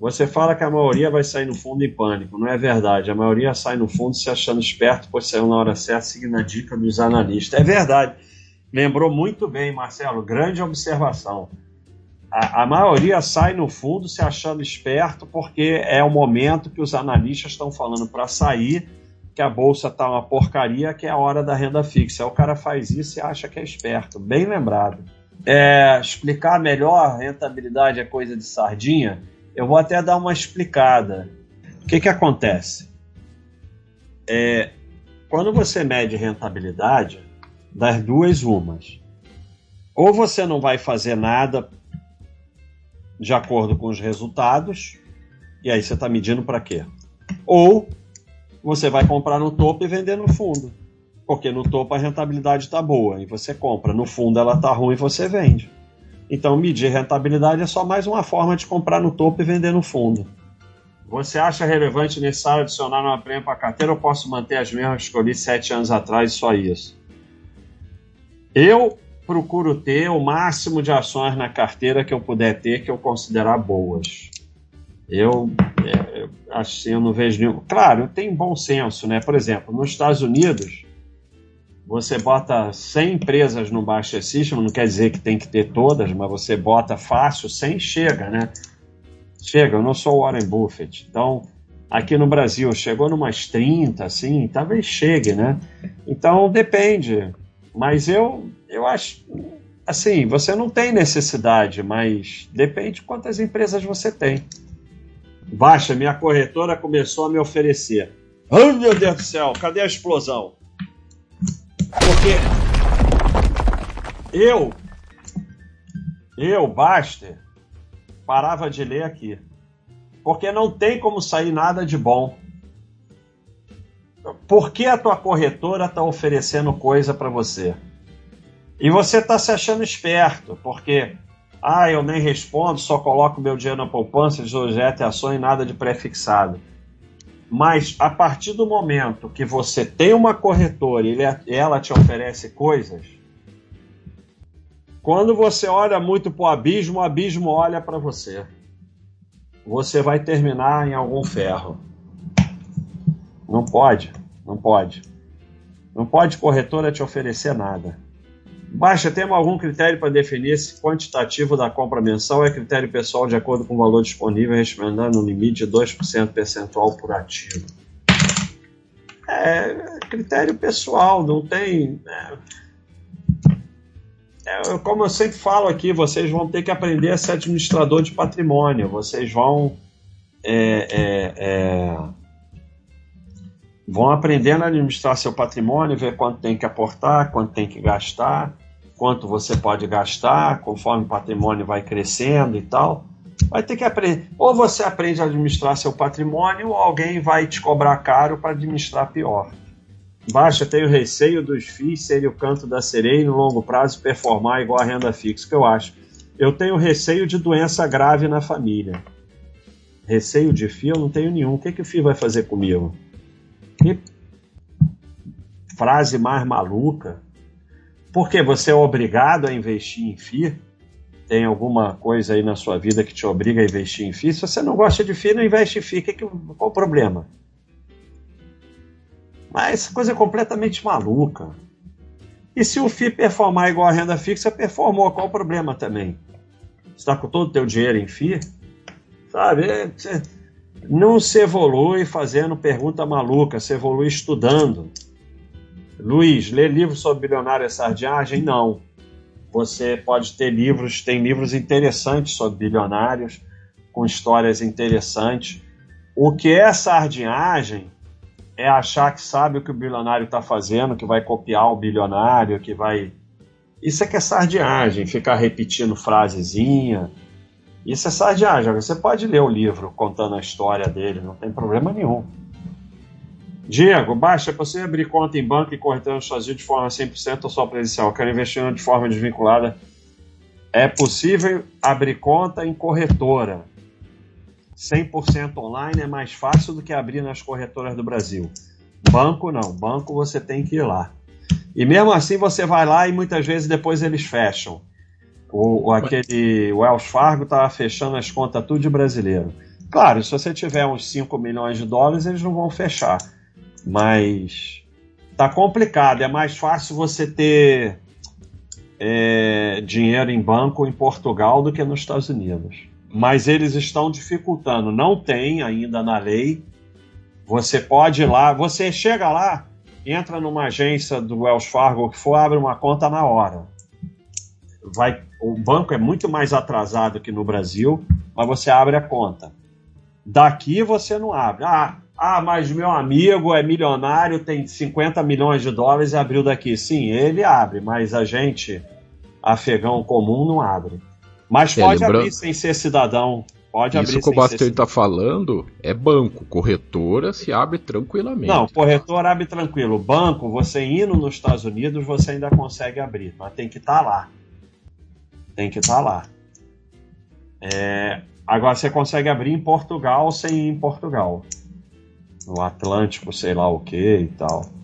Você fala que a maioria vai sair no fundo em pânico. Não é verdade. A maioria sai no fundo se achando esperto, pois saiu na hora certa, seguindo a dica dos analistas. É verdade. Lembrou muito bem, Marcelo. Grande observação. A, a, maioria sai no fundo se achando esperto, porque é o momento que os analistas estão falando para sair, que a bolsa está uma porcaria, que é a hora da renda fixa. Aí o cara faz isso e acha que é esperto. Bem lembrado. É, explicar melhor rentabilidade é coisa de sardinha eu vou até dar uma explicada. O que, que acontece? É, quando você mede rentabilidade, das duas umas. Ou você não vai fazer nada de acordo com os resultados, e aí você está medindo para quê? Ou você vai comprar no topo e vender no fundo. Porque no topo a rentabilidade está boa e você compra, no fundo ela está ruim e você vende. Então, medir rentabilidade é só mais uma forma de comprar no topo e vender no fundo. Você acha relevante necessário adicionar uma prêmio para a carteira ou posso manter as mesmas que escolhi sete anos atrás e só isso? Eu procuro ter o máximo de ações na carteira que eu puder ter que eu considerar boas. Eu, é, assim, eu não vejo nenhum. Claro, eu tenho bom senso, né? Por exemplo, nos Estados Unidos, você bota 100 empresas no Baixa System, não quer dizer que tem que ter todas, mas você bota fácil, 100 chega, né? Chega, eu não sou Warren Buffett. Então, aqui no Brasil, chegou numas 30, assim, talvez chegue, né? Então, depende. Mas eu, eu acho, assim, você não tem necessidade, mas depende de quantas empresas você tem. Baixa, minha corretora começou a me oferecer. Oh, meu Deus do céu, cadê a explosão? Porque eu, eu, Baster, parava de ler aqui. Porque não tem como sair nada de bom. Por que a tua corretora está oferecendo coisa para você? E você está se achando esperto, porque ah, eu nem respondo, só coloco meu dinheiro na poupança, desobjeto e ações nada de pré-fixado. Mas a partir do momento que você tem uma corretora e ela te oferece coisas, quando você olha muito para o abismo, o abismo olha para você. Você vai terminar em algum ferro. Não pode, não pode. Não pode corretora te oferecer nada. Baixa, temos algum critério para definir esse quantitativo da compra mensal? É critério pessoal de acordo com o valor disponível, recomendando um limite de 2% percentual por ativo. É critério pessoal, não tem. É, é, como eu sempre falo aqui, vocês vão ter que aprender a ser administrador de patrimônio. Vocês vão. É, é, é vão aprendendo a administrar seu patrimônio, ver quanto tem que aportar, quanto tem que gastar, quanto você pode gastar, conforme o patrimônio vai crescendo e tal. Vai ter que aprender. Ou você aprende a administrar seu patrimônio, ou alguém vai te cobrar caro para administrar pior. Baixa tem o receio dos FIIs serem o canto da sereia e no longo prazo performar igual a renda fixa, que eu acho. Eu tenho receio de doença grave na família. Receio de FII eu não tenho nenhum. O que, que o FII vai fazer comigo? Que frase mais maluca. Porque você é obrigado a investir em FI? Tem alguma coisa aí na sua vida que te obriga a investir em FI? Se você não gosta de FI, não investe em FI. Que que, qual o problema? Mas coisa é completamente maluca. E se o FI performar igual a renda fixa, performou, qual o problema também? Está com todo o teu dinheiro em FI? Sabe? É, não se evolui fazendo pergunta maluca, se evolui estudando. Luiz, ler livros sobre bilionário é sardinhagem? Não. Você pode ter livros, tem livros interessantes sobre bilionários, com histórias interessantes. O que é sardinhagem é achar que sabe o que o bilionário está fazendo, que vai copiar o bilionário, que vai. Isso é que é sardinhagem, ficar repetindo frasezinha isso é sardinhagem. Você pode ler o livro contando a história dele, não tem problema nenhum. Diego, baixa, é possível abrir conta em banco e Estados Unidos de forma 100% ou só presencial? Quero investir de forma desvinculada. É possível abrir conta em corretora. 100% online é mais fácil do que abrir nas corretoras do Brasil. Banco não, banco você tem que ir lá. E mesmo assim você vai lá e muitas vezes depois eles fecham. O, o aquele Wells Fargo estava fechando as contas tudo de brasileiro. Claro, se você tiver uns 5 milhões de dólares, eles não vão fechar. Mas tá complicado. É mais fácil você ter é, dinheiro em banco em Portugal do que nos Estados Unidos. Mas eles estão dificultando. Não tem ainda na lei. Você pode ir lá, você chega lá, entra numa agência do Wells Fargo que for, abre uma conta na hora. Vai, o banco é muito mais atrasado que no Brasil, mas você abre a conta. Daqui você não abre. Ah, ah, mas meu amigo é milionário, tem 50 milhões de dólares e abriu daqui. Sim, ele abre, mas a gente, afegão comum, não abre. Mas é, pode abrir sem ser cidadão. Pode Isso abrir que o Bastão está falando é banco. Corretora se abre tranquilamente. Não, corretora abre tranquilo. Banco, você indo nos Estados Unidos, você ainda consegue abrir, mas tem que estar tá lá. Tem que estar tá lá. É, agora você consegue abrir em Portugal sem ir em Portugal. No Atlântico, sei lá o que e tal.